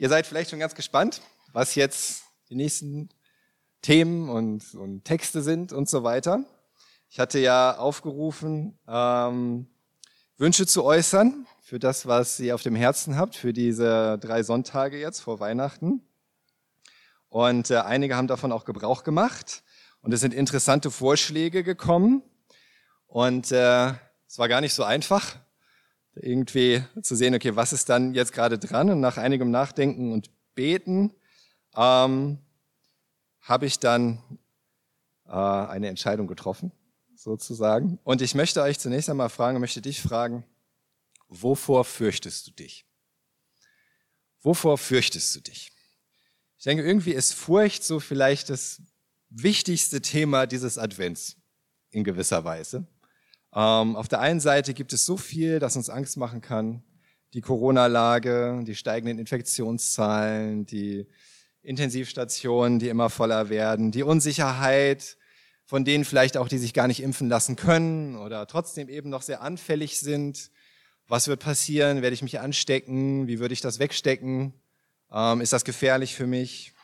Ihr seid vielleicht schon ganz gespannt, was jetzt die nächsten Themen und, und Texte sind und so weiter. Ich hatte ja aufgerufen, ähm, Wünsche zu äußern für das, was ihr auf dem Herzen habt, für diese drei Sonntage jetzt vor Weihnachten. Und äh, einige haben davon auch Gebrauch gemacht. Und es sind interessante Vorschläge gekommen. Und äh, es war gar nicht so einfach, irgendwie zu sehen, okay, was ist dann jetzt gerade dran? Und nach einigem Nachdenken und Beten ähm, habe ich dann äh, eine Entscheidung getroffen, sozusagen. Und ich möchte euch zunächst einmal fragen, möchte dich fragen, wovor fürchtest du dich? Wovor fürchtest du dich? Ich denke, irgendwie ist Furcht so vielleicht das wichtigste Thema dieses Advents in gewisser Weise. Ähm, auf der einen Seite gibt es so viel, das uns Angst machen kann. Die Corona-Lage, die steigenden Infektionszahlen, die Intensivstationen, die immer voller werden, die Unsicherheit von denen vielleicht auch, die sich gar nicht impfen lassen können oder trotzdem eben noch sehr anfällig sind. Was wird passieren? Werde ich mich anstecken? Wie würde ich das wegstecken? Ähm, ist das gefährlich für mich?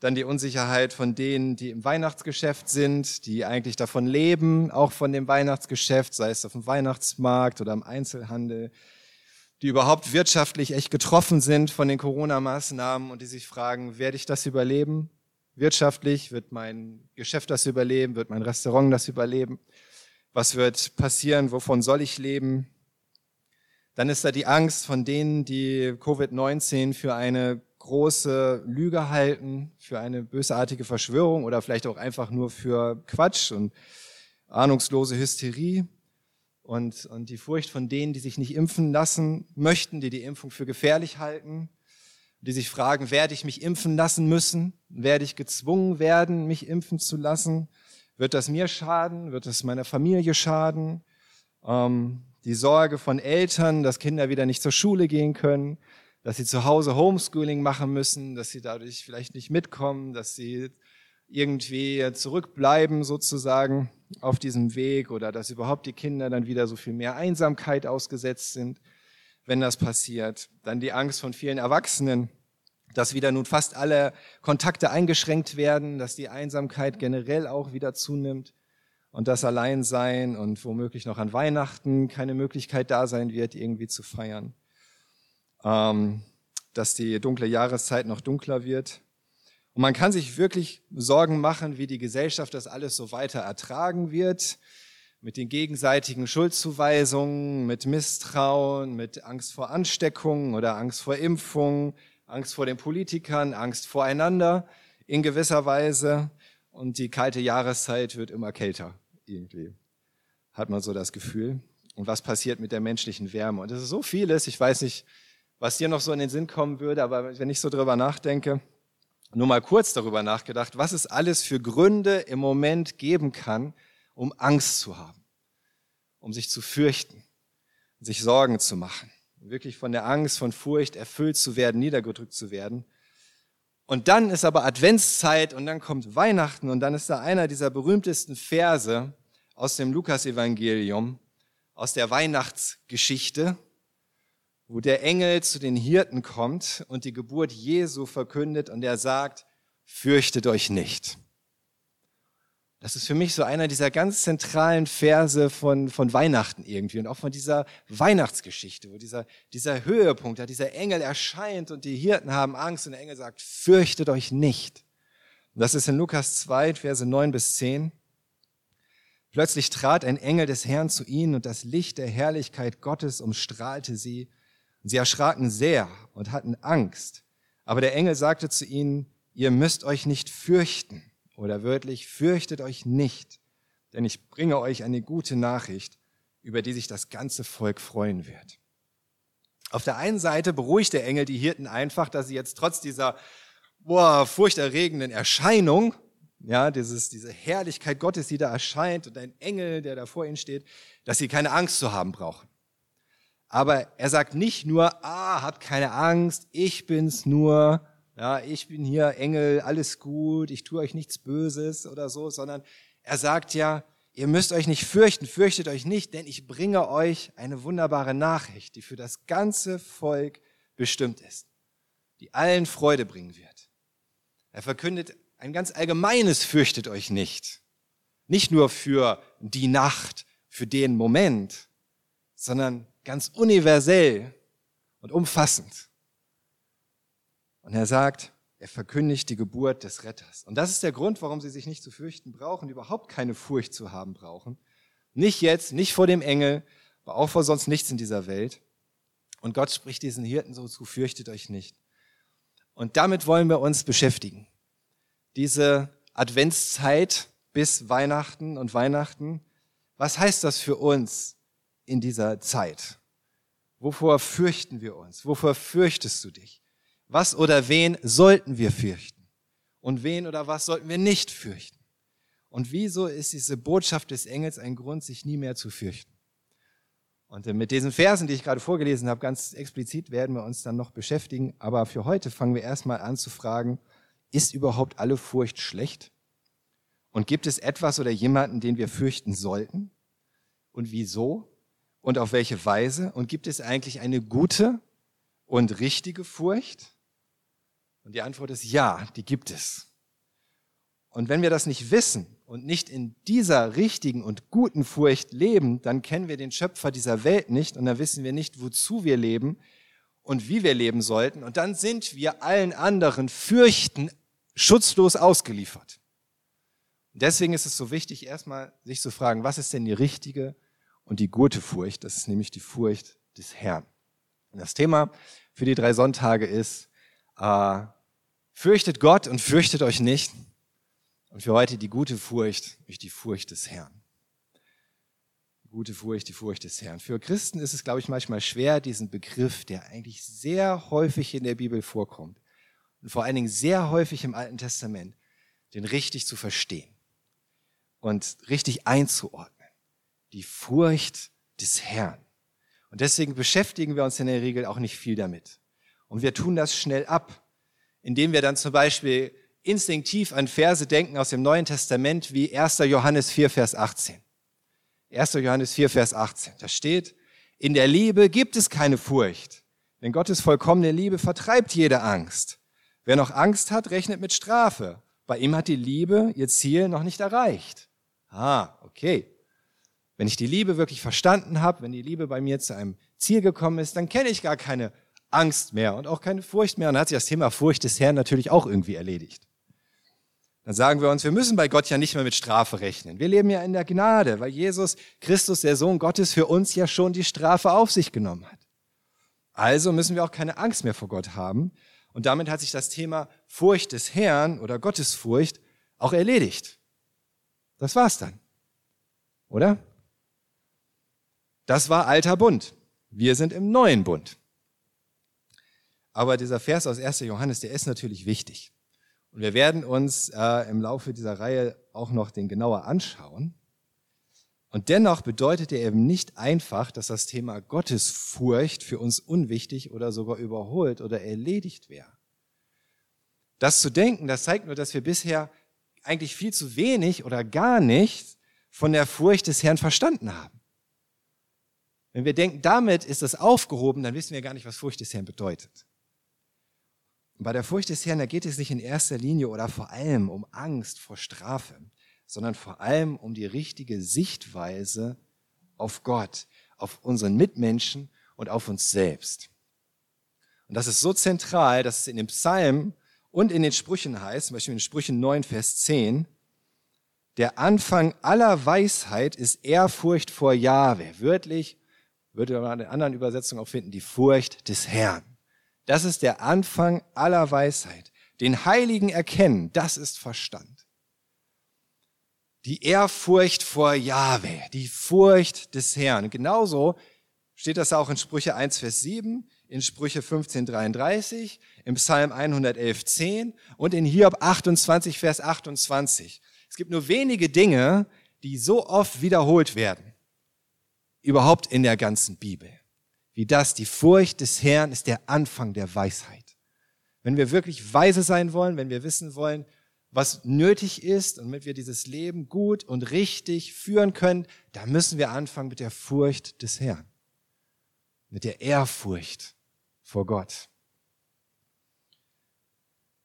Dann die Unsicherheit von denen, die im Weihnachtsgeschäft sind, die eigentlich davon leben, auch von dem Weihnachtsgeschäft, sei es auf dem Weihnachtsmarkt oder im Einzelhandel, die überhaupt wirtschaftlich echt getroffen sind von den Corona-Maßnahmen und die sich fragen, werde ich das überleben? Wirtschaftlich wird mein Geschäft das überleben, wird mein Restaurant das überleben? Was wird passieren? Wovon soll ich leben? Dann ist da die Angst von denen, die Covid-19 für eine große Lüge halten, für eine bösartige Verschwörung oder vielleicht auch einfach nur für Quatsch und ahnungslose Hysterie und, und die Furcht von denen, die sich nicht impfen lassen möchten, die die Impfung für gefährlich halten, die sich fragen, werde ich mich impfen lassen müssen? Werde ich gezwungen werden, mich impfen zu lassen? Wird das mir schaden? Wird das meiner Familie schaden? Ähm, die Sorge von Eltern, dass Kinder wieder nicht zur Schule gehen können, dass sie zu Hause Homeschooling machen müssen, dass sie dadurch vielleicht nicht mitkommen, dass sie irgendwie zurückbleiben sozusagen auf diesem Weg oder dass überhaupt die Kinder dann wieder so viel mehr Einsamkeit ausgesetzt sind, wenn das passiert. Dann die Angst von vielen Erwachsenen, dass wieder nun fast alle Kontakte eingeschränkt werden, dass die Einsamkeit generell auch wieder zunimmt und das Alleinsein und womöglich noch an Weihnachten keine Möglichkeit da sein wird, irgendwie zu feiern ähm, dass die dunkle Jahreszeit noch dunkler wird. Und man kann sich wirklich Sorgen machen, wie die Gesellschaft das alles so weiter ertragen wird, mit den gegenseitigen Schuldzuweisungen, mit Misstrauen, mit Angst vor Ansteckung oder Angst vor Impfung, Angst vor den Politikern, Angst voreinander in gewisser Weise. Und die kalte Jahreszeit wird immer kälter, irgendwie, hat man so das Gefühl. Und was passiert mit der menschlichen Wärme? Und es ist so vieles, ich weiß nicht, was dir noch so in den Sinn kommen würde, aber wenn ich so drüber nachdenke, nur mal kurz darüber nachgedacht, was es alles für Gründe im Moment geben kann, um Angst zu haben, um sich zu fürchten, sich Sorgen zu machen, wirklich von der Angst, von Furcht erfüllt zu werden, niedergedrückt zu werden. Und dann ist aber Adventszeit und dann kommt Weihnachten und dann ist da einer dieser berühmtesten Verse aus dem Lukasevangelium, aus der Weihnachtsgeschichte, wo der Engel zu den Hirten kommt und die Geburt Jesu verkündet und er sagt, fürchtet euch nicht. Das ist für mich so einer dieser ganz zentralen Verse von, von Weihnachten irgendwie und auch von dieser Weihnachtsgeschichte, wo dieser, dieser Höhepunkt, da dieser Engel erscheint und die Hirten haben Angst und der Engel sagt, fürchtet euch nicht. Und das ist in Lukas 2, Verse 9 bis 10. Plötzlich trat ein Engel des Herrn zu ihnen und das Licht der Herrlichkeit Gottes umstrahlte sie und sie erschraken sehr und hatten Angst. Aber der Engel sagte zu ihnen, ihr müsst euch nicht fürchten oder wörtlich, fürchtet euch nicht, denn ich bringe euch eine gute Nachricht, über die sich das ganze Volk freuen wird. Auf der einen Seite beruhigt der Engel die Hirten einfach, dass sie jetzt trotz dieser boah, furchterregenden Erscheinung, ja, dieses, diese Herrlichkeit Gottes, die da erscheint und ein Engel, der da vor ihnen steht, dass sie keine Angst zu haben brauchen. Aber er sagt nicht nur, ah, habt keine Angst, ich bin's nur, ja, ich bin hier Engel, alles gut, ich tue euch nichts Böses oder so, sondern er sagt ja, ihr müsst euch nicht fürchten, fürchtet euch nicht, denn ich bringe euch eine wunderbare Nachricht, die für das ganze Volk bestimmt ist. die allen Freude bringen wird. Er verkündet ein ganz allgemeines fürchtet euch nicht. Nicht nur für die Nacht, für den Moment, sondern ganz universell und umfassend. Und er sagt, er verkündigt die Geburt des Retters. Und das ist der Grund, warum sie sich nicht zu fürchten brauchen, überhaupt keine Furcht zu haben brauchen. Nicht jetzt, nicht vor dem Engel, aber auch vor sonst nichts in dieser Welt. Und Gott spricht diesen Hirten so zu, fürchtet euch nicht. Und damit wollen wir uns beschäftigen. Diese Adventszeit bis Weihnachten und Weihnachten, was heißt das für uns in dieser Zeit? Wovor fürchten wir uns? Wovor fürchtest du dich? Was oder wen sollten wir fürchten? Und wen oder was sollten wir nicht fürchten? Und wieso ist diese Botschaft des Engels ein Grund, sich nie mehr zu fürchten? Und mit diesen Versen, die ich gerade vorgelesen habe, ganz explizit werden wir uns dann noch beschäftigen. Aber für heute fangen wir erstmal an zu fragen, ist überhaupt alle Furcht schlecht? Und gibt es etwas oder jemanden, den wir fürchten sollten? Und wieso? Und auf welche Weise? Und gibt es eigentlich eine gute und richtige Furcht? Und die Antwort ist ja, die gibt es. Und wenn wir das nicht wissen und nicht in dieser richtigen und guten Furcht leben, dann kennen wir den Schöpfer dieser Welt nicht und dann wissen wir nicht, wozu wir leben und wie wir leben sollten. Und dann sind wir allen anderen Fürchten schutzlos ausgeliefert. Deswegen ist es so wichtig, erstmal sich zu fragen, was ist denn die richtige und die gute Furcht? Das ist nämlich die Furcht des Herrn. Und das Thema für die drei Sonntage ist, äh, Fürchtet Gott und fürchtet euch nicht. Und für heute die gute Furcht, nämlich die Furcht des Herrn. Gute Furcht, die Furcht des Herrn. Für Christen ist es, glaube ich, manchmal schwer, diesen Begriff, der eigentlich sehr häufig in der Bibel vorkommt und vor allen Dingen sehr häufig im Alten Testament, den richtig zu verstehen und richtig einzuordnen. Die Furcht des Herrn. Und deswegen beschäftigen wir uns in der Regel auch nicht viel damit. Und wir tun das schnell ab indem wir dann zum Beispiel instinktiv an Verse denken aus dem Neuen Testament wie 1. Johannes 4, Vers 18. 1. Johannes 4, Vers 18. Da steht, in der Liebe gibt es keine Furcht, denn Gottes vollkommene Liebe vertreibt jede Angst. Wer noch Angst hat, rechnet mit Strafe. Bei ihm hat die Liebe ihr Ziel noch nicht erreicht. Ah, okay. Wenn ich die Liebe wirklich verstanden habe, wenn die Liebe bei mir zu einem Ziel gekommen ist, dann kenne ich gar keine Angst mehr und auch keine Furcht mehr. Und dann hat sich das Thema Furcht des Herrn natürlich auch irgendwie erledigt. Dann sagen wir uns, wir müssen bei Gott ja nicht mehr mit Strafe rechnen. Wir leben ja in der Gnade, weil Jesus Christus, der Sohn Gottes, für uns ja schon die Strafe auf sich genommen hat. Also müssen wir auch keine Angst mehr vor Gott haben. Und damit hat sich das Thema Furcht des Herrn oder Gottesfurcht auch erledigt. Das war's dann. Oder? Das war alter Bund. Wir sind im neuen Bund. Aber dieser Vers aus 1. Johannes, der ist natürlich wichtig. Und wir werden uns äh, im Laufe dieser Reihe auch noch den genauer anschauen. Und dennoch bedeutet er eben nicht einfach, dass das Thema Gottesfurcht für uns unwichtig oder sogar überholt oder erledigt wäre. Das zu denken, das zeigt nur, dass wir bisher eigentlich viel zu wenig oder gar nichts von der Furcht des Herrn verstanden haben. Wenn wir denken, damit ist das aufgehoben, dann wissen wir gar nicht, was Furcht des Herrn bedeutet. Und bei der Furcht des Herrn, da geht es nicht in erster Linie oder vor allem um Angst vor Strafe, sondern vor allem um die richtige Sichtweise auf Gott, auf unseren Mitmenschen und auf uns selbst. Und das ist so zentral, dass es in dem Psalm und in den Sprüchen heißt, zum Beispiel in Sprüchen 9, Vers 10, der Anfang aller Weisheit ist Ehrfurcht vor Jahwe. Wörtlich, würde man in anderen Übersetzungen auch finden, die Furcht des Herrn. Das ist der Anfang aller Weisheit. Den Heiligen erkennen, das ist Verstand. Die Ehrfurcht vor Jahwe, die Furcht des Herrn. Genauso steht das auch in Sprüche 1, Vers 7, in Sprüche 15, 33, im Psalm 111, 10 und in Hiob 28, Vers 28. Es gibt nur wenige Dinge, die so oft wiederholt werden. Überhaupt in der ganzen Bibel wie das, die Furcht des Herrn ist der Anfang der Weisheit. Wenn wir wirklich weise sein wollen, wenn wir wissen wollen, was nötig ist und damit wir dieses Leben gut und richtig führen können, da müssen wir anfangen mit der Furcht des Herrn, mit der Ehrfurcht vor Gott.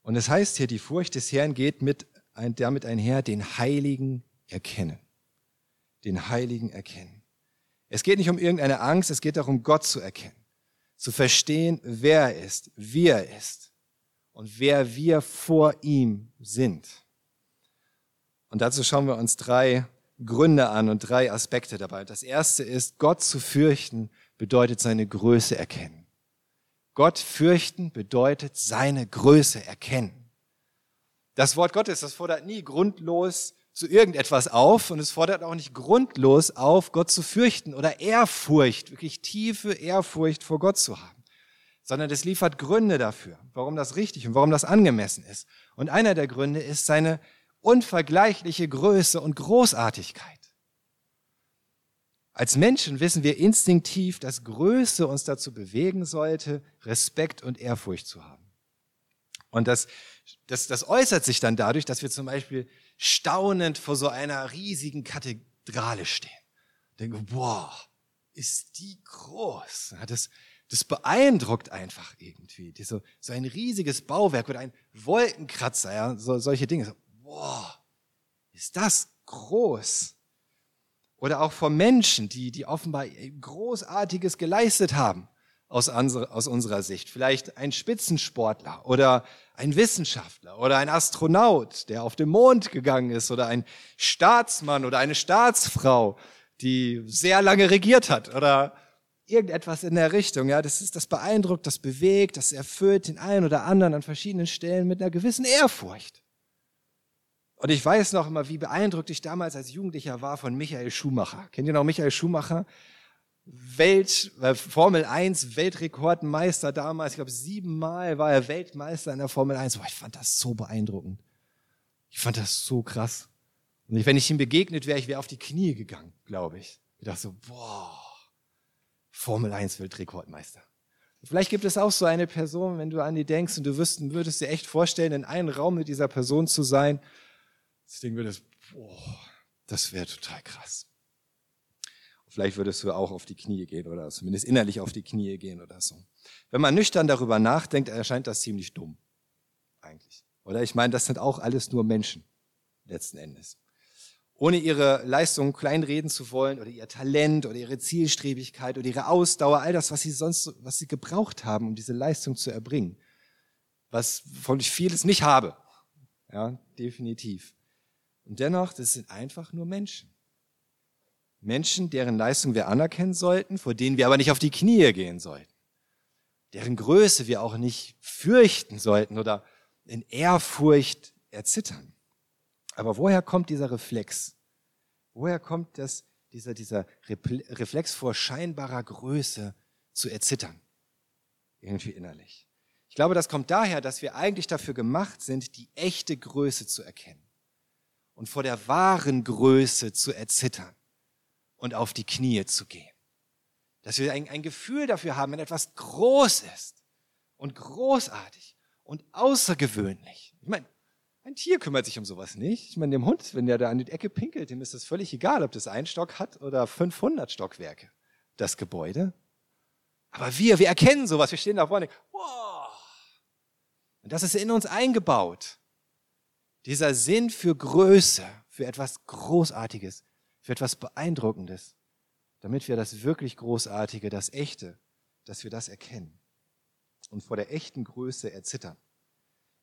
Und es heißt hier, die Furcht des Herrn geht mit, damit einher, den Heiligen erkennen. Den Heiligen erkennen. Es geht nicht um irgendeine Angst, es geht darum, Gott zu erkennen. Zu verstehen, wer er ist, wie er ist und wer wir vor ihm sind. Und dazu schauen wir uns drei Gründe an und drei Aspekte dabei. Das erste ist, Gott zu fürchten bedeutet seine Größe erkennen. Gott fürchten bedeutet seine Größe erkennen. Das Wort Gottes, das fordert nie grundlos zu irgendetwas auf und es fordert auch nicht grundlos auf, Gott zu fürchten oder Ehrfurcht, wirklich tiefe Ehrfurcht vor Gott zu haben, sondern es liefert Gründe dafür, warum das richtig und warum das angemessen ist. Und einer der Gründe ist seine unvergleichliche Größe und Großartigkeit. Als Menschen wissen wir instinktiv, dass Größe uns dazu bewegen sollte, Respekt und Ehrfurcht zu haben. Und das, das, das äußert sich dann dadurch, dass wir zum Beispiel staunend vor so einer riesigen Kathedrale stehen. Denken, boah, ist die groß. Das, das beeindruckt einfach irgendwie. So, so ein riesiges Bauwerk oder ein Wolkenkratzer, ja, so, solche Dinge boah, ist das groß. Oder auch von Menschen, die, die offenbar Großartiges geleistet haben aus, aus unserer Sicht. Vielleicht ein Spitzensportler oder ein Wissenschaftler oder ein Astronaut, der auf den Mond gegangen ist oder ein Staatsmann oder eine Staatsfrau, die sehr lange regiert hat oder irgendetwas in der Richtung. Ja, das ist, das beeindruckt, das bewegt, das erfüllt den einen oder anderen an verschiedenen Stellen mit einer gewissen Ehrfurcht. Und ich weiß noch immer, wie beeindruckt ich damals als Jugendlicher war von Michael Schumacher. Kennt ihr noch Michael Schumacher? Welt, äh, Formel 1 Weltrekordmeister damals. Ich glaube, siebenmal war er Weltmeister in der Formel 1. Boah, ich fand das so beeindruckend. Ich fand das so krass. Und wenn ich ihm begegnet wäre, ich wäre auf die Knie gegangen, glaube ich. Ich dachte so, boah, Formel 1 Weltrekordmeister. Vielleicht gibt es auch so eine Person, wenn du an die denkst und du wüssten, würdest dir echt vorstellen, in einem Raum mit dieser Person zu sein das Ding würdest, boah, das wäre total krass. Vielleicht würdest du auch auf die Knie gehen oder zumindest innerlich auf die Knie gehen oder so. Wenn man nüchtern darüber nachdenkt, erscheint das ziemlich dumm. Eigentlich. Oder ich meine, das sind auch alles nur Menschen. Letzten Endes. Ohne ihre Leistung kleinreden zu wollen oder ihr Talent oder ihre Zielstrebigkeit oder ihre Ausdauer, all das, was sie sonst, was sie gebraucht haben, um diese Leistung zu erbringen. Was von ich vieles nicht habe. Ja, definitiv. Und dennoch, das sind einfach nur Menschen. Menschen, deren Leistung wir anerkennen sollten, vor denen wir aber nicht auf die Knie gehen sollten. Deren Größe wir auch nicht fürchten sollten oder in Ehrfurcht erzittern. Aber woher kommt dieser Reflex? Woher kommt das, dieser, dieser Reflex vor scheinbarer Größe zu erzittern? Irgendwie innerlich. Ich glaube, das kommt daher, dass wir eigentlich dafür gemacht sind, die echte Größe zu erkennen und vor der wahren Größe zu erzittern und auf die Knie zu gehen. Dass wir ein, ein Gefühl dafür haben, wenn etwas groß ist und großartig und außergewöhnlich. Ich meine, ein Tier kümmert sich um sowas nicht. Ich meine, dem Hund, wenn der da an die Ecke pinkelt, dem ist es völlig egal, ob das ein Stock hat oder 500 Stockwerke, das Gebäude. Aber wir, wir erkennen sowas. Wir stehen da vorne. Wow. Und das ist in uns eingebaut. Dieser Sinn für Größe, für etwas Großartiges, für etwas Beeindruckendes, damit wir das wirklich Großartige, das Echte, dass wir das erkennen und vor der echten Größe erzittern.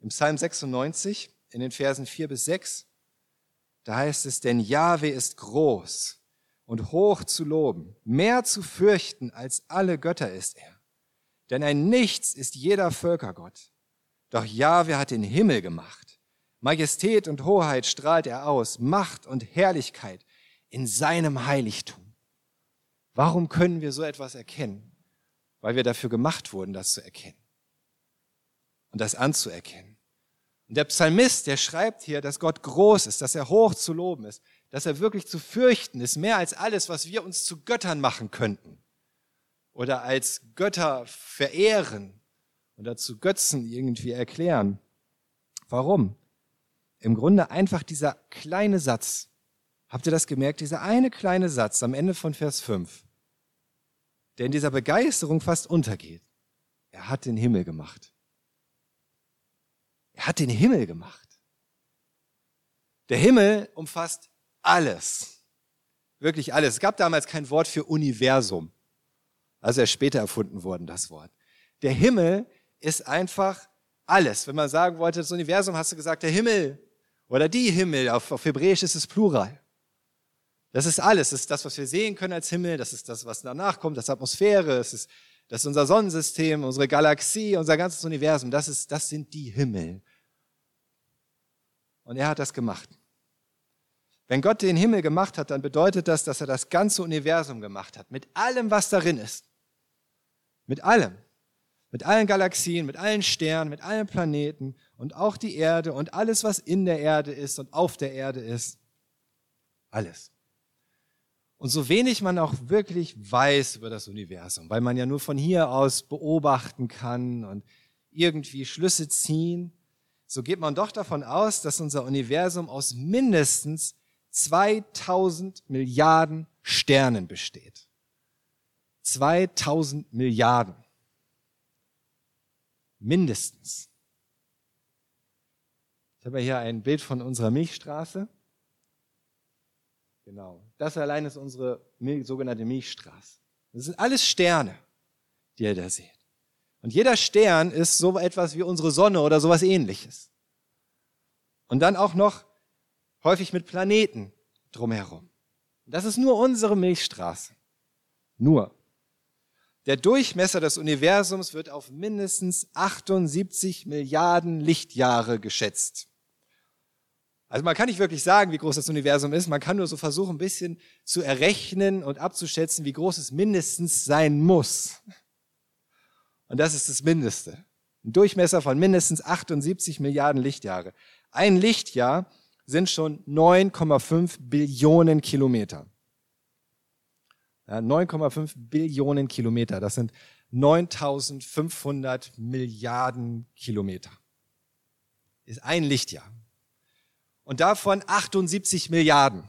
Im Psalm 96, in den Versen 4 bis 6, da heißt es, denn Jahwe ist groß und hoch zu loben, mehr zu fürchten als alle Götter ist er. Denn ein Nichts ist jeder Völkergott. Doch Jahwe hat den Himmel gemacht Majestät und Hoheit strahlt er aus, Macht und Herrlichkeit in seinem Heiligtum. Warum können wir so etwas erkennen? Weil wir dafür gemacht wurden, das zu erkennen und das anzuerkennen. Und der Psalmist, der schreibt hier, dass Gott groß ist, dass er hoch zu loben ist, dass er wirklich zu fürchten ist, mehr als alles, was wir uns zu Göttern machen könnten oder als Götter verehren oder zu Götzen irgendwie erklären. Warum? im Grunde einfach dieser kleine Satz. Habt ihr das gemerkt? Dieser eine kleine Satz am Ende von Vers 5, der in dieser Begeisterung fast untergeht. Er hat den Himmel gemacht. Er hat den Himmel gemacht. Der Himmel umfasst alles. Wirklich alles. Es gab damals kein Wort für Universum. Also erst später erfunden worden, das Wort. Der Himmel ist einfach alles. Wenn man sagen wollte, das Universum, hast du gesagt, der Himmel oder die Himmel, auf, auf Hebräisch ist es Plural. Das ist alles. Das ist das, was wir sehen können als Himmel. Das ist das, was danach kommt, das Atmosphäre. Das ist, das ist unser Sonnensystem, unsere Galaxie, unser ganzes Universum. Das, ist, das sind die Himmel. Und er hat das gemacht. Wenn Gott den Himmel gemacht hat, dann bedeutet das, dass er das ganze Universum gemacht hat. Mit allem, was darin ist. Mit allem. Mit allen Galaxien, mit allen Sternen, mit allen Planeten und auch die Erde und alles, was in der Erde ist und auf der Erde ist. Alles. Und so wenig man auch wirklich weiß über das Universum, weil man ja nur von hier aus beobachten kann und irgendwie Schlüsse ziehen, so geht man doch davon aus, dass unser Universum aus mindestens 2000 Milliarden Sternen besteht. 2000 Milliarden. Mindestens. Ich habe hier ein Bild von unserer Milchstraße. Genau. Das allein ist unsere sogenannte Milchstraße. Das sind alles Sterne, die ihr da seht. Und jeder Stern ist so etwas wie unsere Sonne oder sowas ähnliches. Und dann auch noch häufig mit Planeten drumherum. Das ist nur unsere Milchstraße. Nur. Der Durchmesser des Universums wird auf mindestens 78 Milliarden Lichtjahre geschätzt. Also man kann nicht wirklich sagen, wie groß das Universum ist. Man kann nur so versuchen, ein bisschen zu errechnen und abzuschätzen, wie groß es mindestens sein muss. Und das ist das Mindeste. Ein Durchmesser von mindestens 78 Milliarden Lichtjahre. Ein Lichtjahr sind schon 9,5 Billionen Kilometer. Ja, 9,5 Billionen Kilometer. Das sind 9500 Milliarden Kilometer. Ist ein Lichtjahr und davon 78 Milliarden.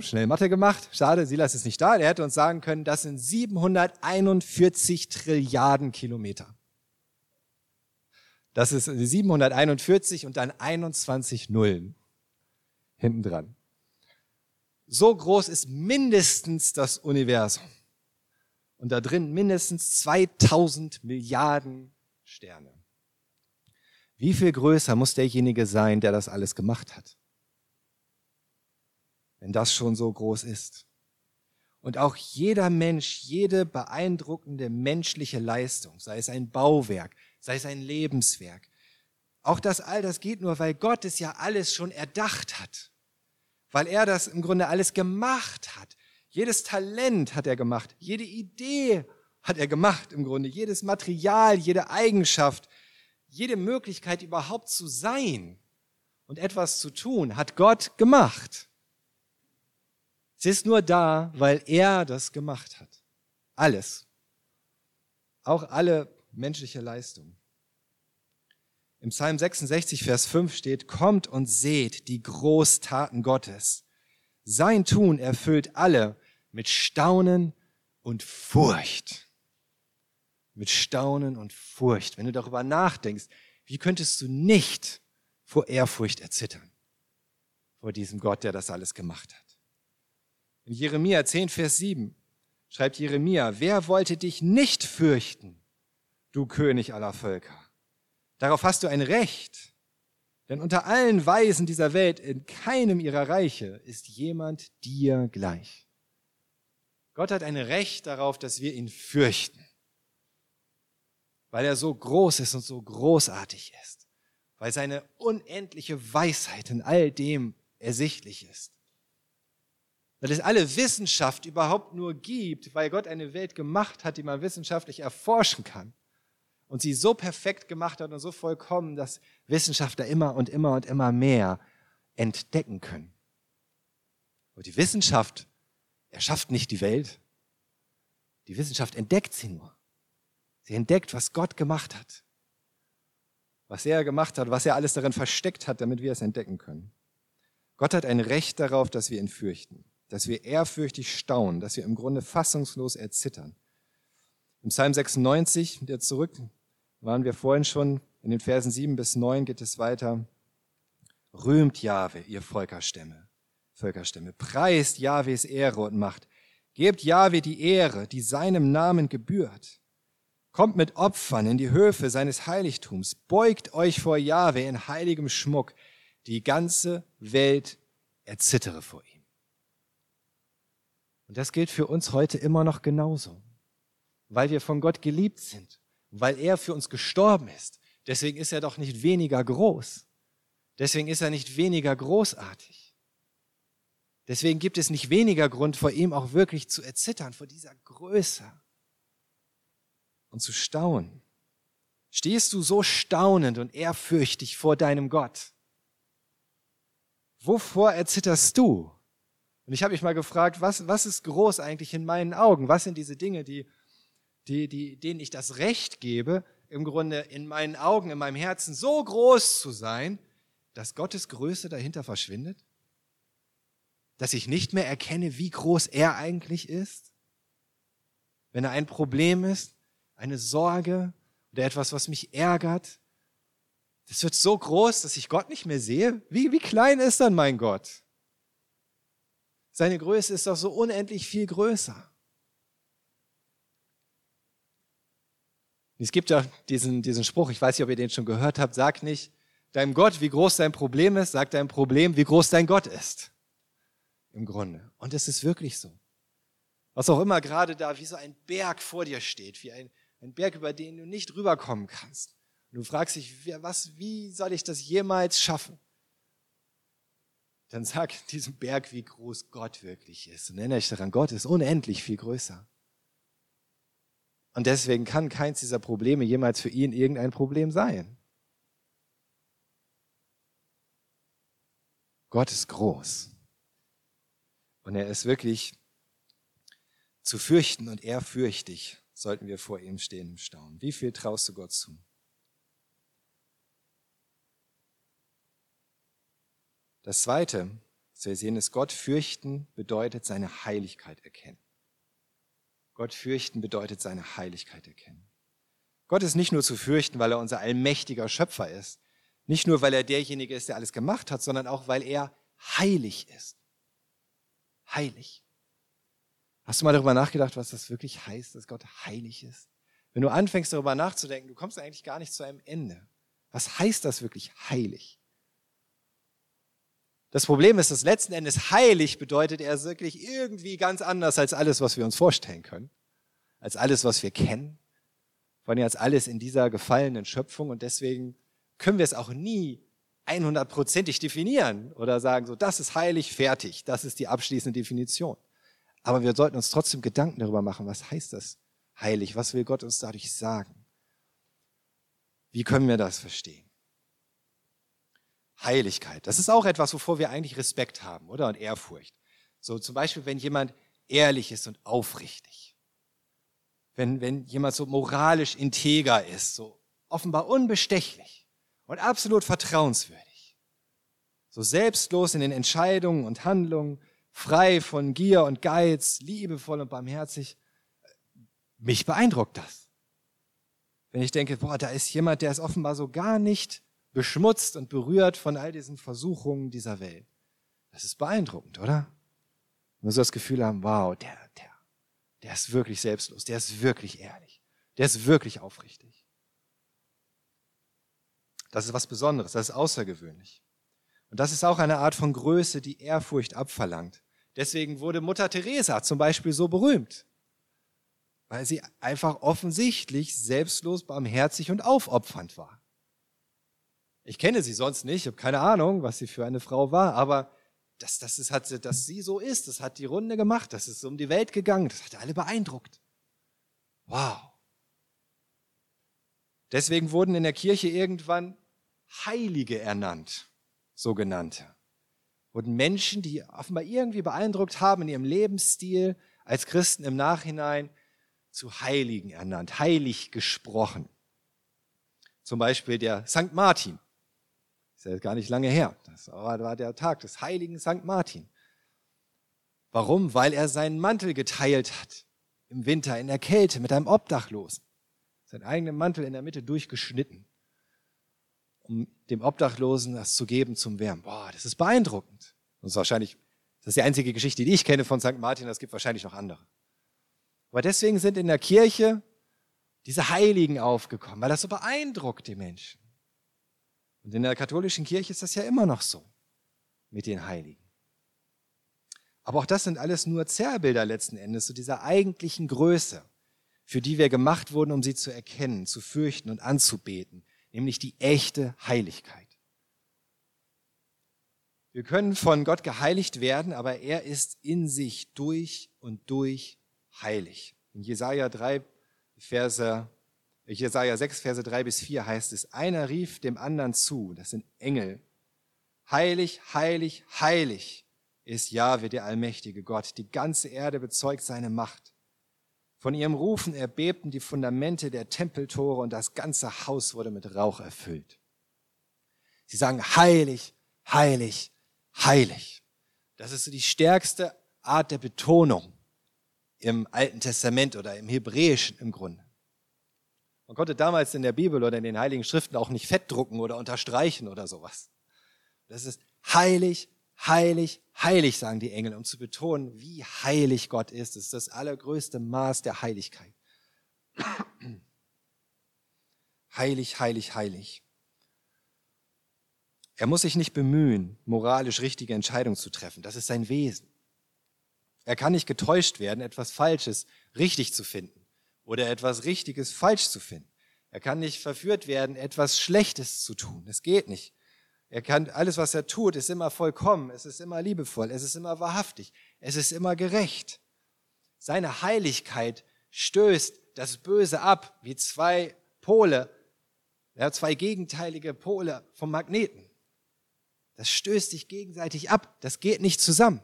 Schnell Mathe gemacht. Schade, Silas ist nicht da. Der hätte uns sagen können, das sind 741 Trilliarden Kilometer. Das ist 741 und dann 21 Nullen hinten dran. So groß ist mindestens das Universum. Und da drin mindestens 2000 Milliarden Sterne. Wie viel größer muss derjenige sein, der das alles gemacht hat? Wenn das schon so groß ist. Und auch jeder Mensch, jede beeindruckende menschliche Leistung, sei es ein Bauwerk, sei es ein Lebenswerk, auch das all das geht nur, weil Gott es ja alles schon erdacht hat. Weil er das im Grunde alles gemacht hat. Jedes Talent hat er gemacht. Jede Idee hat er gemacht im Grunde. Jedes Material, jede Eigenschaft, jede Möglichkeit überhaupt zu sein und etwas zu tun, hat Gott gemacht. Es ist nur da, weil er das gemacht hat. Alles. Auch alle menschliche Leistung. Im Psalm 66, Vers 5 steht, kommt und seht die Großtaten Gottes. Sein Tun erfüllt alle mit Staunen und Furcht mit Staunen und Furcht. Wenn du darüber nachdenkst, wie könntest du nicht vor Ehrfurcht erzittern? Vor diesem Gott, der das alles gemacht hat. In Jeremia 10, Vers 7 schreibt Jeremia, wer wollte dich nicht fürchten, du König aller Völker? Darauf hast du ein Recht. Denn unter allen Weisen dieser Welt, in keinem ihrer Reiche, ist jemand dir gleich. Gott hat ein Recht darauf, dass wir ihn fürchten weil er so groß ist und so großartig ist, weil seine unendliche Weisheit in all dem ersichtlich ist. Weil es alle Wissenschaft überhaupt nur gibt, weil Gott eine Welt gemacht hat, die man wissenschaftlich erforschen kann. Und sie so perfekt gemacht hat und so vollkommen, dass Wissenschaftler immer und immer und immer mehr entdecken können. Und die Wissenschaft erschafft nicht die Welt. Die Wissenschaft entdeckt sie nur. Sie entdeckt, was Gott gemacht hat. Was er gemacht hat, was er alles darin versteckt hat, damit wir es entdecken können. Gott hat ein Recht darauf, dass wir ihn fürchten, dass wir ehrfürchtig staunen, dass wir im Grunde fassungslos erzittern. Im Psalm 96, wieder zurück, waren wir vorhin schon In den Versen 7 bis 9 geht es weiter. Rühmt Jahwe, ihr Völkerstämme, Völkerstämme. Preist Jahwes Ehre und Macht. Gebt Jahwe die Ehre, die seinem Namen gebührt. Kommt mit Opfern in die Höfe seines Heiligtums. Beugt euch vor Jahwe in heiligem Schmuck. Die ganze Welt erzittere vor ihm. Und das gilt für uns heute immer noch genauso, weil wir von Gott geliebt sind, weil er für uns gestorben ist. Deswegen ist er doch nicht weniger groß. Deswegen ist er nicht weniger großartig. Deswegen gibt es nicht weniger Grund, vor ihm auch wirklich zu erzittern, vor dieser Größe und zu staunen. Stehst du so staunend und ehrfürchtig vor deinem Gott? Wovor erzitterst du? Und ich habe mich mal gefragt, was, was ist groß eigentlich in meinen Augen? Was sind diese Dinge, die, die, die, denen ich das Recht gebe, im Grunde in meinen Augen, in meinem Herzen so groß zu sein, dass Gottes Größe dahinter verschwindet? Dass ich nicht mehr erkenne, wie groß er eigentlich ist? Wenn er ein Problem ist, eine Sorge oder etwas, was mich ärgert, das wird so groß, dass ich Gott nicht mehr sehe. Wie, wie klein ist dann mein Gott? Seine Größe ist doch so unendlich viel größer. Es gibt ja diesen, diesen Spruch, ich weiß nicht, ob ihr den schon gehört habt, sag nicht deinem Gott, wie groß dein Problem ist, sag deinem Problem, wie groß dein Gott ist. Im Grunde. Und es ist wirklich so. Was auch immer gerade da wie so ein Berg vor dir steht, wie ein, ein Berg, über den du nicht rüberkommen kannst. Und du fragst dich, was, wie soll ich das jemals schaffen? dann sag diesem Berg, wie groß Gott wirklich ist. Und erinnere dich daran, Gott ist unendlich viel größer. Und deswegen kann keins dieser Probleme jemals für ihn irgendein Problem sein. Gott ist groß. Und er ist wirklich zu fürchten und ehrfürchtig sollten wir vor ihm stehen im Staunen. Wie viel traust du Gott zu? Das Zweite, was wir sehen, ist, Gott fürchten bedeutet seine Heiligkeit erkennen. Gott fürchten bedeutet seine Heiligkeit erkennen. Gott ist nicht nur zu fürchten, weil er unser allmächtiger Schöpfer ist, nicht nur, weil er derjenige ist, der alles gemacht hat, sondern auch, weil er heilig ist. Heilig. Hast du mal darüber nachgedacht, was das wirklich heißt, dass Gott heilig ist? Wenn du anfängst darüber nachzudenken, du kommst eigentlich gar nicht zu einem Ende. Was heißt das wirklich heilig? Das Problem ist, dass letzten Endes heilig bedeutet er wirklich irgendwie ganz anders als alles, was wir uns vorstellen können, als alles, was wir kennen, vor allem als alles in dieser gefallenen Schöpfung. Und deswegen können wir es auch nie 100%ig definieren oder sagen, so, das ist heilig, fertig, das ist die abschließende Definition. Aber wir sollten uns trotzdem Gedanken darüber machen, was heißt das heilig? Was will Gott uns dadurch sagen? Wie können wir das verstehen? Heiligkeit. Das ist auch etwas, wovor wir eigentlich Respekt haben, oder? Und Ehrfurcht. So zum Beispiel, wenn jemand ehrlich ist und aufrichtig. Wenn, wenn jemand so moralisch integer ist, so offenbar unbestechlich und absolut vertrauenswürdig. So selbstlos in den Entscheidungen und Handlungen, frei von Gier und Geiz, liebevoll und barmherzig. Mich beeindruckt das. Wenn ich denke, boah, da ist jemand, der ist offenbar so gar nicht beschmutzt und berührt von all diesen Versuchungen dieser Welt. Das ist beeindruckend, oder? Wir so das Gefühl haben, wow, der, der, der ist wirklich selbstlos, der ist wirklich ehrlich, der ist wirklich aufrichtig. Das ist was Besonderes, das ist außergewöhnlich. Und das ist auch eine Art von Größe, die Ehrfurcht abverlangt. Deswegen wurde Mutter Teresa zum Beispiel so berühmt, weil sie einfach offensichtlich selbstlos, barmherzig und aufopfernd war. Ich kenne sie sonst nicht, ich habe keine Ahnung, was sie für eine Frau war, aber dass, dass, es hat, dass sie so ist, das hat die Runde gemacht, das ist um die Welt gegangen, das hat alle beeindruckt. Wow. Deswegen wurden in der Kirche irgendwann Heilige ernannt, sogenannte. Wurden Menschen, die offenbar irgendwie beeindruckt haben in ihrem Lebensstil, als Christen im Nachhinein zu Heiligen ernannt, heilig gesprochen. Zum Beispiel der St. Martin. Ist ja gar nicht lange her. Das war der Tag des heiligen St. Martin. Warum? Weil er seinen Mantel geteilt hat. Im Winter, in der Kälte, mit einem Obdachlosen. Seinen eigenen Mantel in der Mitte durchgeschnitten. Um dem Obdachlosen das zu geben zum Wärmen. Boah, das ist beeindruckend. Das ist wahrscheinlich, das ist die einzige Geschichte, die ich kenne von St. Martin, es gibt wahrscheinlich noch andere. Aber deswegen sind in der Kirche diese Heiligen aufgekommen, weil das so beeindruckt die Menschen. Und in der katholischen Kirche ist das ja immer noch so mit den Heiligen. Aber auch das sind alles nur Zerrbilder letzten Endes, zu so dieser eigentlichen Größe, für die wir gemacht wurden, um sie zu erkennen, zu fürchten und anzubeten, nämlich die echte Heiligkeit. Wir können von Gott geheiligt werden, aber er ist in sich durch und durch heilig. In Jesaja 3, Verse, Jesaja 6, Verse 3 bis 4 heißt es, einer rief dem anderen zu, das sind Engel, heilig, heilig, heilig ist Jahwe, der allmächtige Gott. Die ganze Erde bezeugt seine Macht. Von ihrem Rufen erbebten die Fundamente der Tempeltore und das ganze Haus wurde mit Rauch erfüllt. Sie sagen heilig, heilig, heilig. Das ist so die stärkste Art der Betonung im Alten Testament oder im Hebräischen im Grunde. Man konnte damals in der Bibel oder in den Heiligen Schriften auch nicht fett drucken oder unterstreichen oder sowas. Das ist heilig, heilig, heilig, sagen die Engel, um zu betonen, wie heilig Gott ist. Das ist das allergrößte Maß der Heiligkeit. Heilig, heilig, heilig. Er muss sich nicht bemühen, moralisch richtige Entscheidungen zu treffen. Das ist sein Wesen. Er kann nicht getäuscht werden, etwas Falsches richtig zu finden oder etwas Richtiges falsch zu finden. Er kann nicht verführt werden, etwas Schlechtes zu tun. Das geht nicht. Er kann, alles, was er tut, ist immer vollkommen, es ist immer liebevoll, es ist immer wahrhaftig, es ist immer gerecht. Seine Heiligkeit stößt das Böse ab, wie zwei Pole, ja, zwei gegenteilige Pole vom Magneten. Das stößt sich gegenseitig ab, das geht nicht zusammen.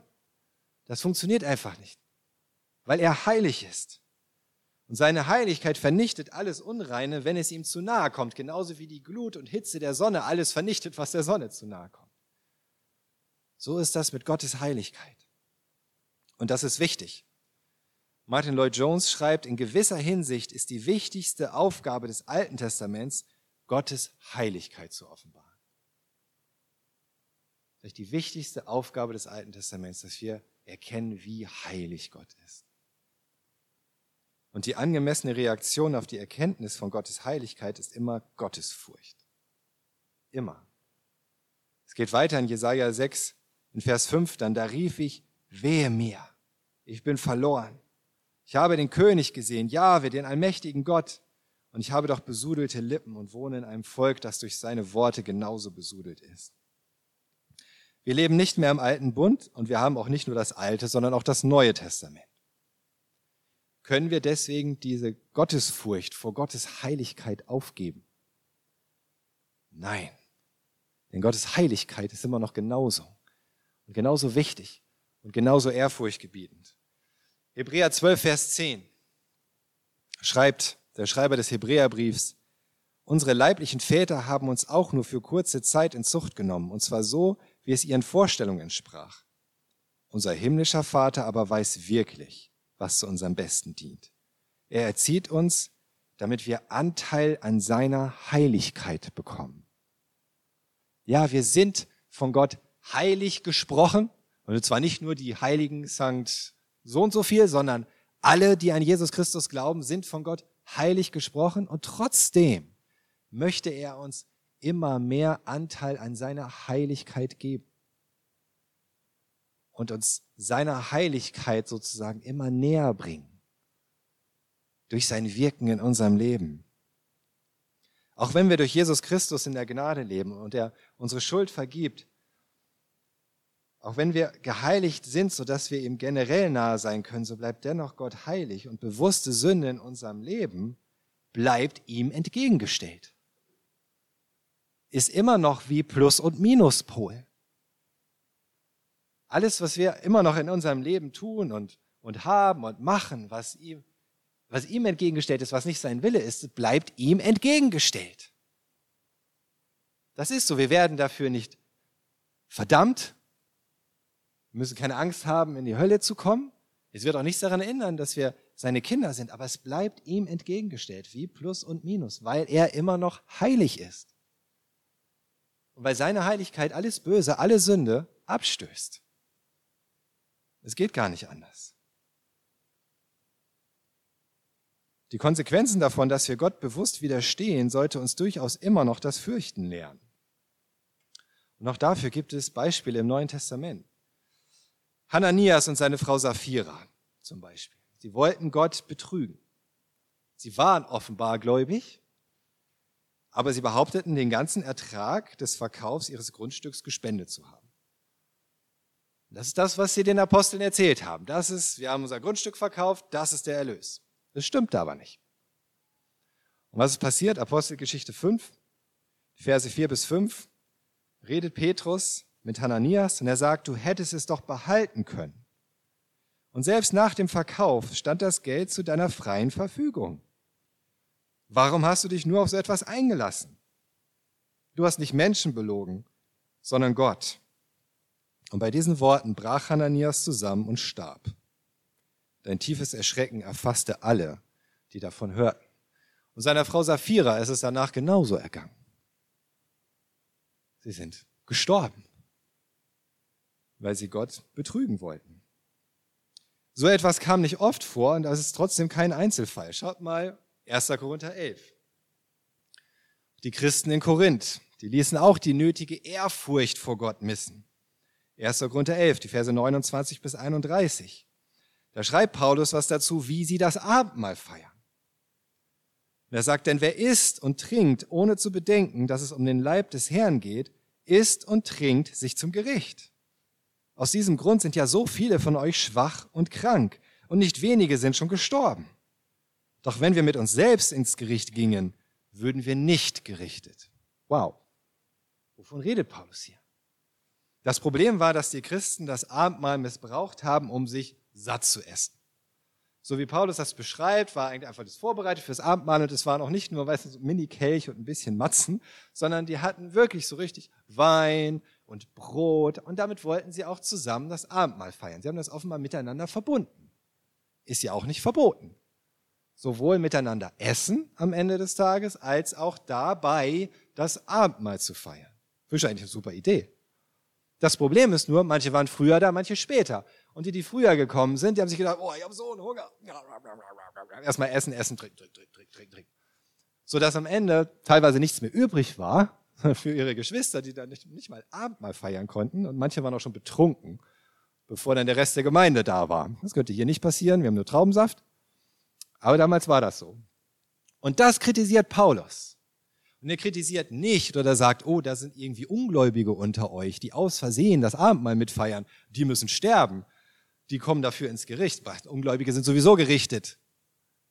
Das funktioniert einfach nicht, weil er heilig ist. Und seine Heiligkeit vernichtet alles Unreine, wenn es ihm zu nahe kommt, genauso wie die Glut und Hitze der Sonne alles vernichtet, was der Sonne zu nahe kommt. So ist das mit Gottes Heiligkeit. Und das ist wichtig. Martin Lloyd Jones schreibt, in gewisser Hinsicht ist die wichtigste Aufgabe des Alten Testaments, Gottes Heiligkeit zu offenbaren. Ist die wichtigste Aufgabe des Alten Testaments, dass wir erkennen, wie heilig Gott ist. Und die angemessene Reaktion auf die Erkenntnis von Gottes Heiligkeit ist immer Gottesfurcht. Immer. Es geht weiter in Jesaja 6, in Vers 5, dann da rief ich, wehe mir, ich bin verloren. Ich habe den König gesehen, Jahwe, den allmächtigen Gott. Und ich habe doch besudelte Lippen und wohne in einem Volk, das durch seine Worte genauso besudelt ist. Wir leben nicht mehr im alten Bund und wir haben auch nicht nur das alte, sondern auch das neue Testament. Können wir deswegen diese Gottesfurcht vor Gottes Heiligkeit aufgeben? Nein. Denn Gottes Heiligkeit ist immer noch genauso und genauso wichtig und genauso ehrfurchtgebietend. Hebräer 12, Vers 10 schreibt der Schreiber des Hebräerbriefs, unsere leiblichen Väter haben uns auch nur für kurze Zeit in Zucht genommen, und zwar so, wie es ihren Vorstellungen entsprach. Unser himmlischer Vater aber weiß wirklich, was zu unserem Besten dient. Er erzieht uns, damit wir Anteil an seiner Heiligkeit bekommen. Ja, wir sind von Gott heilig gesprochen. Und zwar nicht nur die Heiligen Sankt so und so viel, sondern alle, die an Jesus Christus glauben, sind von Gott heilig gesprochen. Und trotzdem möchte er uns immer mehr Anteil an seiner Heiligkeit geben und uns seiner Heiligkeit sozusagen immer näher bringen. Durch sein Wirken in unserem Leben. Auch wenn wir durch Jesus Christus in der Gnade leben und er unsere Schuld vergibt, auch wenn wir geheiligt sind, sodass wir ihm generell nahe sein können, so bleibt dennoch Gott heilig und bewusste Sünde in unserem Leben bleibt ihm entgegengestellt. Ist immer noch wie Plus- und Minuspol. Alles, was wir immer noch in unserem Leben tun und, und haben und machen, was ihm, was ihm entgegengestellt ist, was nicht sein Wille ist, bleibt ihm entgegengestellt. Das ist so. Wir werden dafür nicht verdammt. Wir müssen keine Angst haben, in die Hölle zu kommen. Es wird auch nichts daran ändern, dass wir seine Kinder sind, aber es bleibt ihm entgegengestellt, wie Plus und Minus, weil er immer noch heilig ist. und weil seine Heiligkeit alles Böse, alle Sünde abstößt. Es geht gar nicht anders. Die Konsequenzen davon, dass wir Gott bewusst widerstehen, sollte uns durchaus immer noch das Fürchten lehren. Und auch dafür gibt es Beispiele im Neuen Testament. Hananias und seine Frau Sapphira zum Beispiel. Sie wollten Gott betrügen. Sie waren offenbar gläubig, aber sie behaupteten, den ganzen Ertrag des Verkaufs ihres Grundstücks gespendet zu haben. Das ist das, was sie den Aposteln erzählt haben. Das ist, wir haben unser Grundstück verkauft, das ist der Erlös. Das stimmt aber nicht. Und was ist passiert? Apostelgeschichte 5, Verse 4 bis 5, redet Petrus mit Hananias und er sagt, du hättest es doch behalten können. Und selbst nach dem Verkauf stand das Geld zu deiner freien Verfügung. Warum hast du dich nur auf so etwas eingelassen? Du hast nicht Menschen belogen, sondern Gott. Und bei diesen Worten brach Hananias zusammen und starb. Dein tiefes Erschrecken erfasste alle, die davon hörten. Und seiner Frau Sapphira ist es danach genauso ergangen. Sie sind gestorben, weil sie Gott betrügen wollten. So etwas kam nicht oft vor und das ist trotzdem kein Einzelfall. Schaut mal 1. Korinther 11. Die Christen in Korinth, die ließen auch die nötige Ehrfurcht vor Gott missen. 1. Korinther 11, die Verse 29 bis 31. Da schreibt Paulus was dazu, wie sie das Abendmahl feiern. Und er sagt, denn wer isst und trinkt, ohne zu bedenken, dass es um den Leib des Herrn geht, isst und trinkt sich zum Gericht. Aus diesem Grund sind ja so viele von euch schwach und krank, und nicht wenige sind schon gestorben. Doch wenn wir mit uns selbst ins Gericht gingen, würden wir nicht gerichtet. Wow. Wovon redet Paulus hier? Das Problem war, dass die Christen das Abendmahl missbraucht haben, um sich satt zu essen. So wie Paulus das beschreibt, war eigentlich einfach das vorbereitet fürs Abendmahl und es waren auch nicht nur, weißt du, so Mini-Kelch und ein bisschen Matzen, sondern die hatten wirklich so richtig Wein und Brot und damit wollten sie auch zusammen das Abendmahl feiern. Sie haben das offenbar miteinander verbunden. Ist ja auch nicht verboten sowohl miteinander essen am Ende des Tages, als auch dabei das Abendmahl zu feiern. Finde ich eigentlich eine super Idee. Das Problem ist nur, manche waren früher da, manche später. Und die, die früher gekommen sind, die haben sich gedacht, oh, ich habe so einen Hunger. Erstmal essen, essen, trinken, trinken, trinken, trinken, trinken. Sodass am Ende teilweise nichts mehr übrig war für ihre Geschwister, die dann nicht, nicht mal Abendmahl feiern konnten. Und manche waren auch schon betrunken, bevor dann der Rest der Gemeinde da war. Das könnte hier nicht passieren. Wir haben nur Traubensaft. Aber damals war das so. Und das kritisiert Paulus. Und er kritisiert nicht oder sagt, oh, da sind irgendwie Ungläubige unter euch, die aus Versehen das Abendmahl mitfeiern. Die müssen sterben. Die kommen dafür ins Gericht. Ungläubige sind sowieso gerichtet.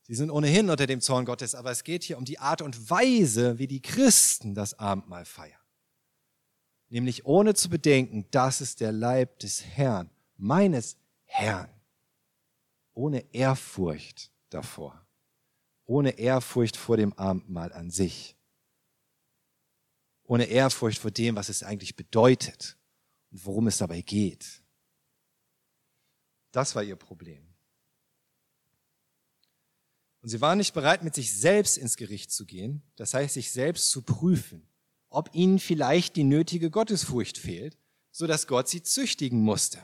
Sie sind ohnehin unter dem Zorn Gottes. Aber es geht hier um die Art und Weise, wie die Christen das Abendmahl feiern. Nämlich ohne zu bedenken, das ist der Leib des Herrn, meines Herrn. Ohne Ehrfurcht davor. Ohne Ehrfurcht vor dem Abendmahl an sich. Ohne Ehrfurcht vor dem, was es eigentlich bedeutet und worum es dabei geht. Das war ihr Problem. Und sie waren nicht bereit, mit sich selbst ins Gericht zu gehen, das heißt, sich selbst zu prüfen, ob ihnen vielleicht die nötige Gottesfurcht fehlt, so dass Gott sie züchtigen musste.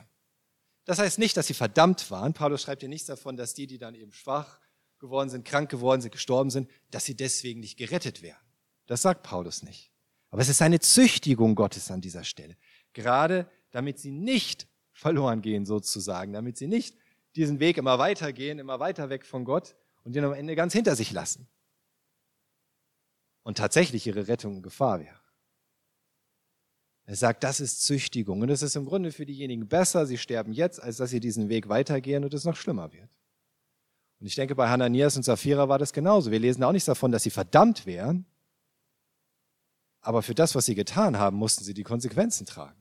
Das heißt nicht, dass sie verdammt waren. Paulus schreibt hier nichts davon, dass die, die dann eben schwach geworden sind, krank geworden sind, gestorben sind, dass sie deswegen nicht gerettet werden. Das sagt Paulus nicht. Aber es ist eine Züchtigung Gottes an dieser Stelle. Gerade damit sie nicht verloren gehen sozusagen, damit sie nicht diesen Weg immer weitergehen, immer weiter weg von Gott und den am Ende ganz hinter sich lassen. Und tatsächlich ihre Rettung in Gefahr wäre. Er sagt, das ist Züchtigung. Und es ist im Grunde für diejenigen besser, sie sterben jetzt, als dass sie diesen Weg weitergehen und es noch schlimmer wird. Und ich denke, bei Hananias und Sapphira war das genauso. Wir lesen auch nichts davon, dass sie verdammt wären. Aber für das, was sie getan haben, mussten sie die Konsequenzen tragen.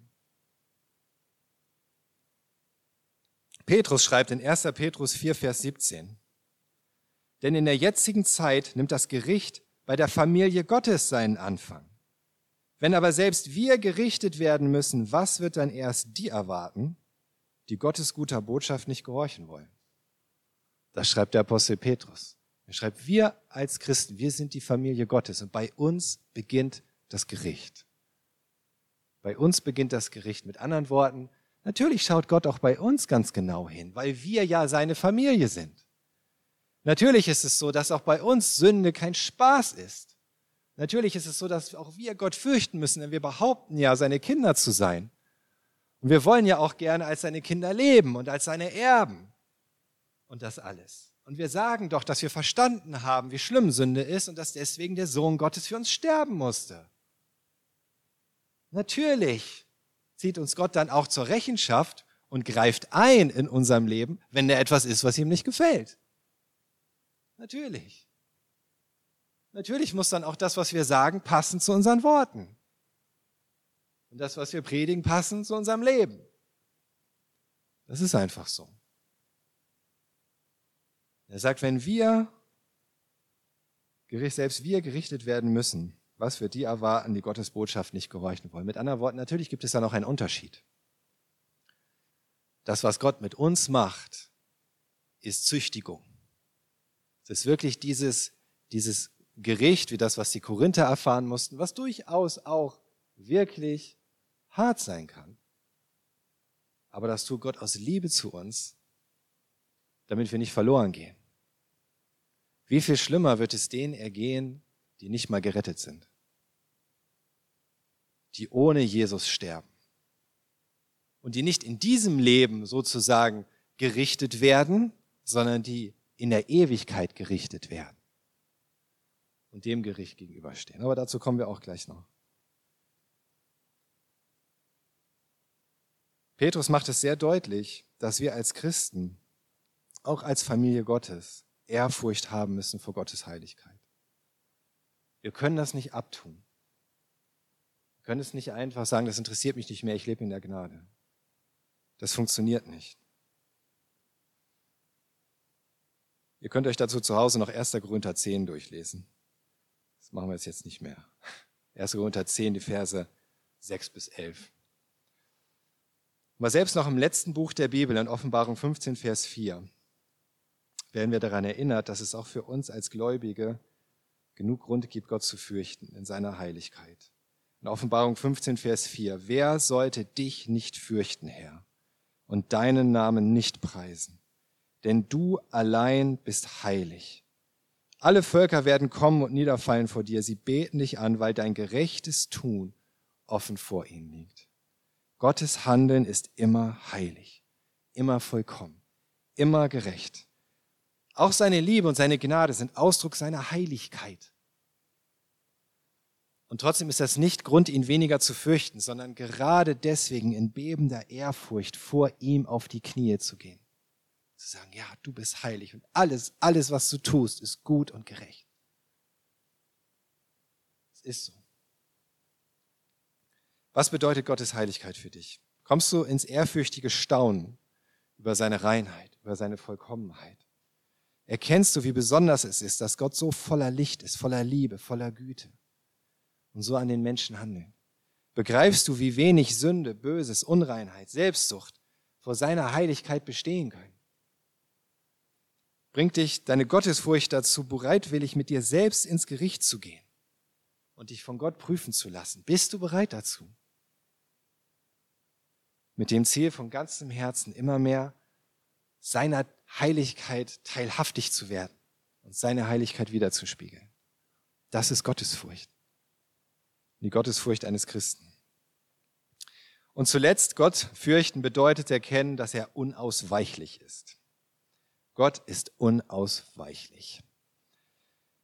Petrus schreibt in 1. Petrus 4, Vers 17. Denn in der jetzigen Zeit nimmt das Gericht bei der Familie Gottes seinen Anfang. Wenn aber selbst wir gerichtet werden müssen, was wird dann erst die erwarten, die Gottes guter Botschaft nicht gehorchen wollen? Das schreibt der Apostel Petrus. Er schreibt, wir als Christen, wir sind die Familie Gottes und bei uns beginnt das Gericht. Bei uns beginnt das Gericht. Mit anderen Worten, natürlich schaut Gott auch bei uns ganz genau hin, weil wir ja seine Familie sind. Natürlich ist es so, dass auch bei uns Sünde kein Spaß ist. Natürlich ist es so, dass auch wir Gott fürchten müssen, denn wir behaupten ja, seine Kinder zu sein. Und wir wollen ja auch gerne als seine Kinder leben und als seine Erben. Und das alles. Und wir sagen doch, dass wir verstanden haben, wie schlimm Sünde ist und dass deswegen der Sohn Gottes für uns sterben musste. Natürlich zieht uns Gott dann auch zur Rechenschaft und greift ein in unserem Leben, wenn da etwas ist, was ihm nicht gefällt. Natürlich. Natürlich muss dann auch das, was wir sagen, passen zu unseren Worten. Und das, was wir predigen, passen zu unserem Leben. Das ist einfach so. Er sagt, wenn wir, selbst wir gerichtet werden müssen, was wird die erwarten, die Gottes Botschaft nicht gehorchen wollen? Mit anderen Worten, natürlich gibt es da noch einen Unterschied. Das, was Gott mit uns macht, ist Züchtigung. Es ist wirklich dieses, dieses Gericht, wie das, was die Korinther erfahren mussten, was durchaus auch wirklich hart sein kann. Aber das tut Gott aus Liebe zu uns, damit wir nicht verloren gehen. Wie viel schlimmer wird es denen ergehen, die nicht mal gerettet sind, die ohne Jesus sterben und die nicht in diesem Leben sozusagen gerichtet werden, sondern die in der Ewigkeit gerichtet werden und dem Gericht gegenüberstehen. Aber dazu kommen wir auch gleich noch. Petrus macht es sehr deutlich, dass wir als Christen, auch als Familie Gottes, Ehrfurcht haben müssen vor Gottes Heiligkeit. Wir können das nicht abtun. Wir können es nicht einfach sagen, das interessiert mich nicht mehr, ich lebe in der Gnade. Das funktioniert nicht. Ihr könnt euch dazu zu Hause noch 1. Korinther 10 durchlesen. Das machen wir jetzt nicht mehr. 1. Korinther 10, die Verse 6 bis 11. Aber selbst noch im letzten Buch der Bibel, in Offenbarung 15, Vers 4, werden wir daran erinnert, dass es auch für uns als Gläubige genug Grund gibt, Gott zu fürchten in seiner Heiligkeit. In Offenbarung 15, Vers 4, wer sollte dich nicht fürchten, Herr, und deinen Namen nicht preisen? Denn du allein bist heilig. Alle Völker werden kommen und niederfallen vor dir. Sie beten dich an, weil dein gerechtes Tun offen vor ihnen liegt. Gottes Handeln ist immer heilig, immer vollkommen, immer gerecht. Auch seine Liebe und seine Gnade sind Ausdruck seiner Heiligkeit. Und trotzdem ist das nicht Grund, ihn weniger zu fürchten, sondern gerade deswegen in bebender Ehrfurcht vor ihm auf die Knie zu gehen. Zu sagen, ja, du bist heilig und alles, alles, was du tust, ist gut und gerecht. Es ist so. Was bedeutet Gottes Heiligkeit für dich? Kommst du ins ehrfürchtige Staunen über seine Reinheit, über seine Vollkommenheit? Erkennst du, wie besonders es ist, dass Gott so voller Licht ist, voller Liebe, voller Güte und so an den Menschen handelt? Begreifst du, wie wenig Sünde, Böses, Unreinheit, Selbstsucht vor seiner Heiligkeit bestehen können? Bringt dich deine Gottesfurcht dazu, bereitwillig mit dir selbst ins Gericht zu gehen und dich von Gott prüfen zu lassen? Bist du bereit dazu? Mit dem Ziel, von ganzem Herzen immer mehr seiner Heiligkeit teilhaftig zu werden und seine Heiligkeit wiederzuspiegeln. Das ist Gottesfurcht. Die Gottesfurcht eines Christen. Und zuletzt, Gott fürchten bedeutet erkennen, dass er unausweichlich ist. Gott ist unausweichlich.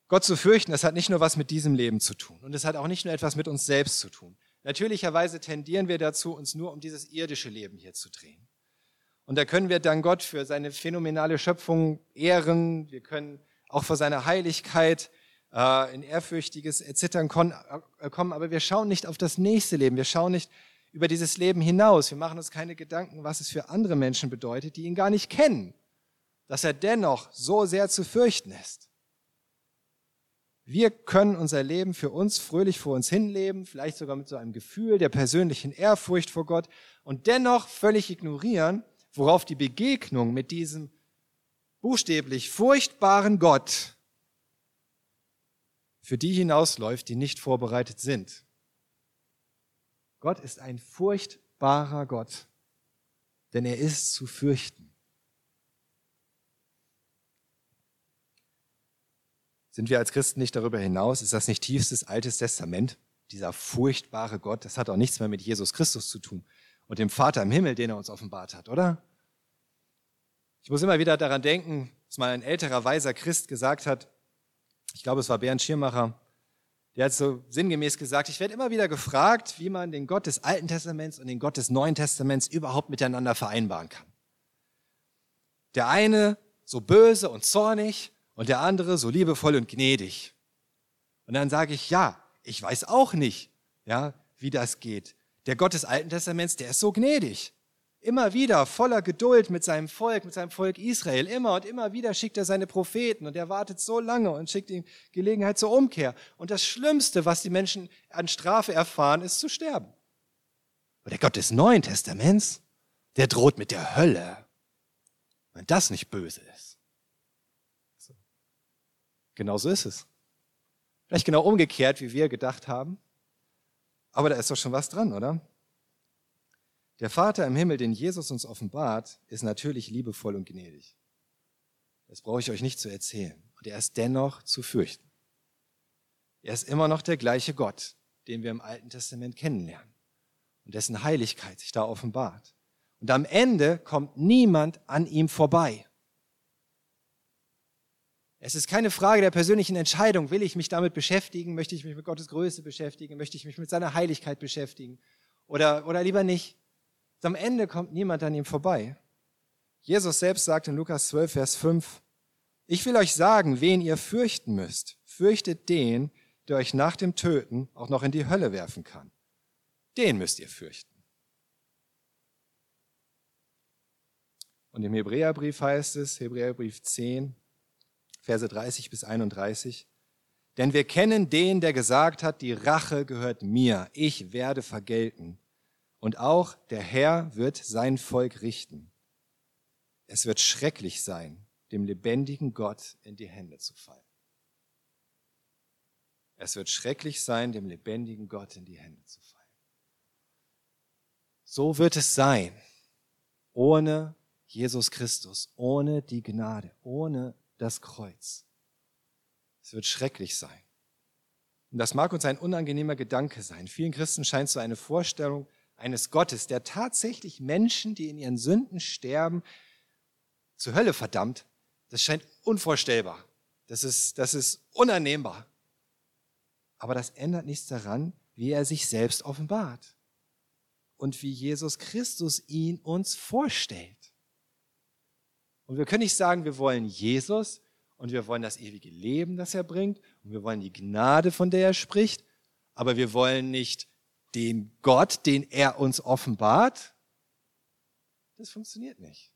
Gott zu fürchten, das hat nicht nur was mit diesem Leben zu tun und es hat auch nicht nur etwas mit uns selbst zu tun. Natürlicherweise tendieren wir dazu, uns nur um dieses irdische Leben hier zu drehen. Und da können wir dann Gott für seine phänomenale Schöpfung ehren. Wir können auch vor seiner Heiligkeit äh, in ehrfürchtiges Erzittern äh, kommen. Aber wir schauen nicht auf das nächste Leben. Wir schauen nicht über dieses Leben hinaus. Wir machen uns keine Gedanken, was es für andere Menschen bedeutet, die ihn gar nicht kennen. Dass er dennoch so sehr zu fürchten ist. Wir können unser Leben für uns fröhlich vor uns hinleben, vielleicht sogar mit so einem Gefühl der persönlichen Ehrfurcht vor Gott und dennoch völlig ignorieren, worauf die Begegnung mit diesem buchstäblich furchtbaren Gott für die hinausläuft, die nicht vorbereitet sind. Gott ist ein furchtbarer Gott, denn er ist zu fürchten. Sind wir als Christen nicht darüber hinaus? Ist das nicht tiefstes Altes Testament? Dieser furchtbare Gott, das hat auch nichts mehr mit Jesus Christus zu tun und dem Vater im Himmel, den er uns offenbart hat, oder? Ich muss immer wieder daran denken, was mal ein älterer, weiser Christ gesagt hat. Ich glaube, es war Bernd Schirmacher. Der hat so sinngemäß gesagt, ich werde immer wieder gefragt, wie man den Gott des Alten Testaments und den Gott des Neuen Testaments überhaupt miteinander vereinbaren kann. Der eine so böse und zornig und der andere so liebevoll und gnädig. Und dann sage ich, ja, ich weiß auch nicht, ja, wie das geht. Der Gott des Alten Testaments, der ist so gnädig. Immer wieder voller Geduld mit seinem Volk, mit seinem Volk Israel. Immer und immer wieder schickt er seine Propheten und er wartet so lange und schickt ihm Gelegenheit zur Umkehr. Und das Schlimmste, was die Menschen an Strafe erfahren, ist zu sterben. Und der Gott des Neuen Testaments, der droht mit der Hölle, wenn das nicht böse ist. Genau so ist es. Vielleicht genau umgekehrt, wie wir gedacht haben. Aber da ist doch schon was dran, oder? Der Vater im Himmel, den Jesus uns offenbart, ist natürlich liebevoll und gnädig. Das brauche ich euch nicht zu erzählen. Und er ist dennoch zu fürchten. Er ist immer noch der gleiche Gott, den wir im Alten Testament kennenlernen und dessen Heiligkeit sich da offenbart. Und am Ende kommt niemand an ihm vorbei. Es ist keine Frage der persönlichen Entscheidung, will ich mich damit beschäftigen, möchte ich mich mit Gottes Größe beschäftigen, möchte ich mich mit seiner Heiligkeit beschäftigen oder, oder lieber nicht. Am Ende kommt niemand an ihm vorbei. Jesus selbst sagt in Lukas 12, Vers 5, ich will euch sagen, wen ihr fürchten müsst. Fürchtet den, der euch nach dem Töten auch noch in die Hölle werfen kann. Den müsst ihr fürchten. Und im Hebräerbrief heißt es, Hebräerbrief 10, Verse 30 bis 31, denn wir kennen den, der gesagt hat, die Rache gehört mir, ich werde vergelten. Und auch der Herr wird sein Volk richten. Es wird schrecklich sein, dem lebendigen Gott in die Hände zu fallen. Es wird schrecklich sein, dem lebendigen Gott in die Hände zu fallen. So wird es sein, ohne Jesus Christus, ohne die Gnade, ohne das Kreuz. Es wird schrecklich sein. Und das mag uns ein unangenehmer Gedanke sein. Vielen Christen scheint so eine Vorstellung eines Gottes, der tatsächlich Menschen, die in ihren Sünden sterben, zur Hölle verdammt, das scheint unvorstellbar. Das ist, das ist unannehmbar. Aber das ändert nichts daran, wie er sich selbst offenbart und wie Jesus Christus ihn uns vorstellt. Und wir können nicht sagen, wir wollen Jesus und wir wollen das ewige Leben, das er bringt und wir wollen die Gnade, von der er spricht, aber wir wollen nicht den Gott, den er uns offenbart, das funktioniert nicht.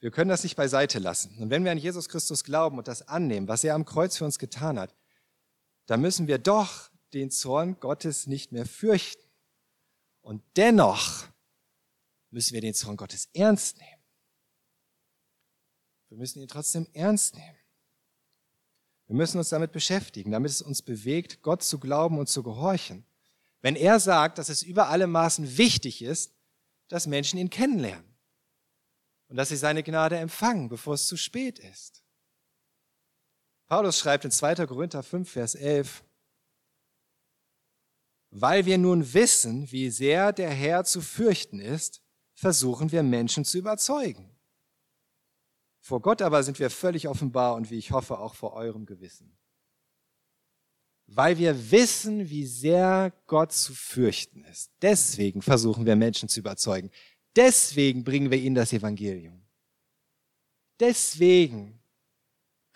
Wir können das nicht beiseite lassen. Und wenn wir an Jesus Christus glauben und das annehmen, was er am Kreuz für uns getan hat, dann müssen wir doch den Zorn Gottes nicht mehr fürchten. Und dennoch müssen wir den Zorn Gottes ernst nehmen. Wir müssen ihn trotzdem ernst nehmen. Wir müssen uns damit beschäftigen, damit es uns bewegt, Gott zu glauben und zu gehorchen. Wenn er sagt, dass es über alle Maßen wichtig ist, dass Menschen ihn kennenlernen und dass sie seine Gnade empfangen, bevor es zu spät ist. Paulus schreibt in 2. Korinther 5, Vers 11, weil wir nun wissen, wie sehr der Herr zu fürchten ist, versuchen wir Menschen zu überzeugen. Vor Gott aber sind wir völlig offenbar und wie ich hoffe auch vor eurem Gewissen. Weil wir wissen, wie sehr Gott zu fürchten ist. Deswegen versuchen wir Menschen zu überzeugen. Deswegen bringen wir ihnen das Evangelium. Deswegen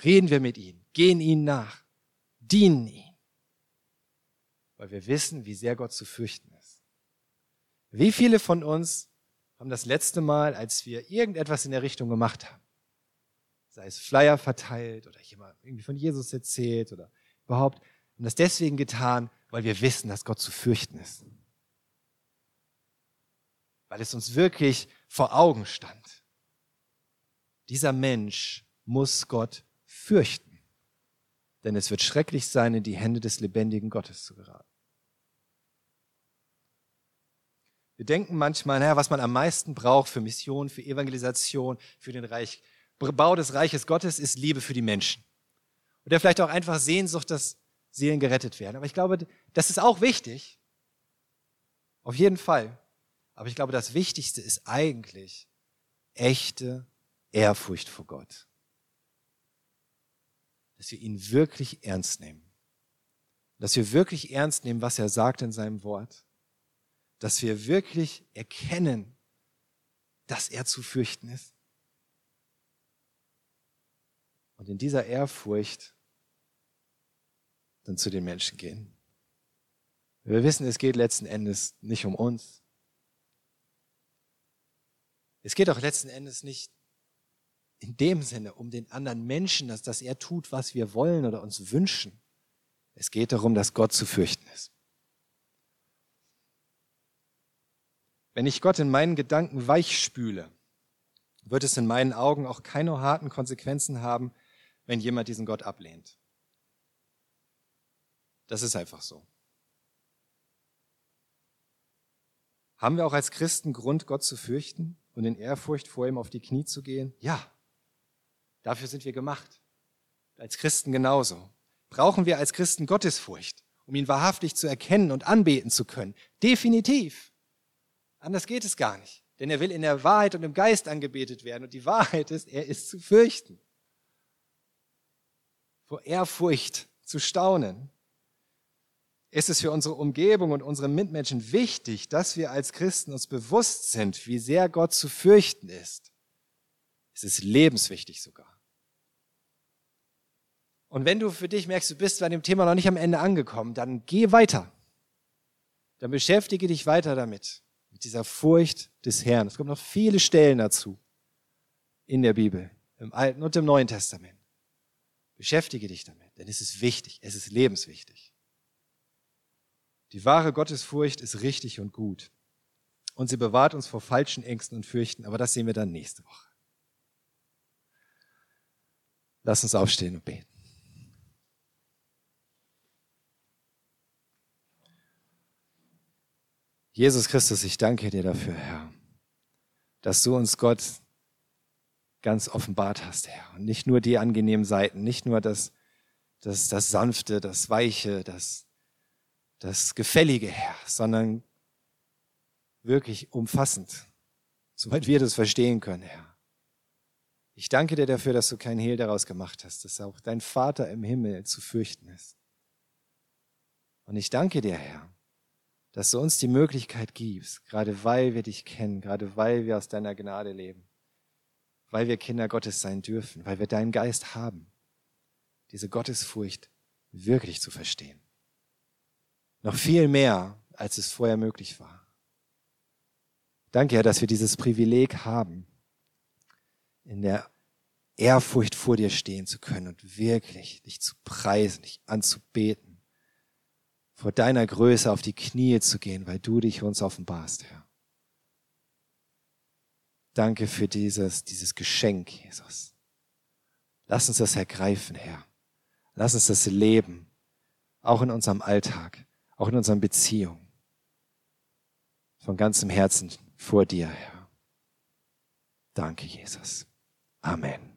reden wir mit ihnen, gehen ihnen nach, dienen ihnen. Weil wir wissen, wie sehr Gott zu fürchten ist. Wie viele von uns haben das letzte Mal, als wir irgendetwas in der Richtung gemacht haben, sei es Flyer verteilt oder jemand irgendwie von Jesus erzählt oder überhaupt, haben das deswegen getan, weil wir wissen, dass Gott zu fürchten ist. Weil es uns wirklich vor Augen stand. Dieser Mensch muss Gott fürchten, denn es wird schrecklich sein, in die Hände des lebendigen Gottes zu geraten. Wir denken manchmal, naja, was man am meisten braucht für Mission, für Evangelisation, für den Reich, Bau des Reiches Gottes ist Liebe für die Menschen. Oder vielleicht auch einfach Sehnsucht, dass Seelen gerettet werden. Aber ich glaube, das ist auch wichtig. Auf jeden Fall. Aber ich glaube, das Wichtigste ist eigentlich echte Ehrfurcht vor Gott. Dass wir ihn wirklich ernst nehmen. Dass wir wirklich ernst nehmen, was er sagt in seinem Wort. Dass wir wirklich erkennen, dass er zu fürchten ist. Und in dieser Ehrfurcht dann zu den Menschen gehen. Wir wissen, es geht letzten Endes nicht um uns. Es geht auch letzten Endes nicht in dem Sinne um den anderen Menschen, dass, dass er tut, was wir wollen oder uns wünschen. Es geht darum, dass Gott zu fürchten ist. Wenn ich Gott in meinen Gedanken weich spüle, wird es in meinen Augen auch keine harten Konsequenzen haben, wenn jemand diesen Gott ablehnt. Das ist einfach so. Haben wir auch als Christen Grund, Gott zu fürchten und in Ehrfurcht vor ihm auf die Knie zu gehen? Ja, dafür sind wir gemacht. Als Christen genauso. Brauchen wir als Christen Gottesfurcht, um ihn wahrhaftig zu erkennen und anbeten zu können? Definitiv. Anders geht es gar nicht. Denn er will in der Wahrheit und im Geist angebetet werden. Und die Wahrheit ist, er ist zu fürchten. Vor Ehrfurcht zu staunen ist es für unsere Umgebung und unsere Mitmenschen wichtig, dass wir als Christen uns bewusst sind, wie sehr Gott zu fürchten ist. Es ist lebenswichtig sogar. Und wenn du für dich merkst, du bist bei dem Thema noch nicht am Ende angekommen, dann geh weiter. Dann beschäftige dich weiter damit, mit dieser Furcht des Herrn. Es kommen noch viele Stellen dazu in der Bibel, im Alten und im Neuen Testament. Beschäftige dich damit, denn es ist wichtig, es ist lebenswichtig. Die wahre Gottesfurcht ist richtig und gut. Und sie bewahrt uns vor falschen Ängsten und Fürchten, aber das sehen wir dann nächste Woche. Lass uns aufstehen und beten. Jesus Christus, ich danke dir dafür, Herr, dass du uns Gott ganz offenbart hast, Herr. Und nicht nur die angenehmen Seiten, nicht nur das, das, das Sanfte, das Weiche, das, das Gefällige, Herr, sondern wirklich umfassend, soweit wir das verstehen können, Herr. Ich danke dir dafür, dass du kein Hehl daraus gemacht hast, dass auch dein Vater im Himmel zu fürchten ist. Und ich danke dir, Herr, dass du uns die Möglichkeit gibst, gerade weil wir dich kennen, gerade weil wir aus deiner Gnade leben, weil wir Kinder Gottes sein dürfen, weil wir deinen Geist haben, diese Gottesfurcht wirklich zu verstehen. Noch viel mehr, als es vorher möglich war. Danke, Herr, dass wir dieses Privileg haben, in der Ehrfurcht vor dir stehen zu können und wirklich dich zu preisen, dich anzubeten, vor deiner Größe auf die Knie zu gehen, weil du dich uns offenbarst, Herr. Danke für dieses, dieses Geschenk, Jesus. Lass uns das ergreifen, Herr. Lass uns das leben, auch in unserem Alltag auch in unseren Beziehungen. Von ganzem Herzen vor dir, Herr. Danke, Jesus. Amen.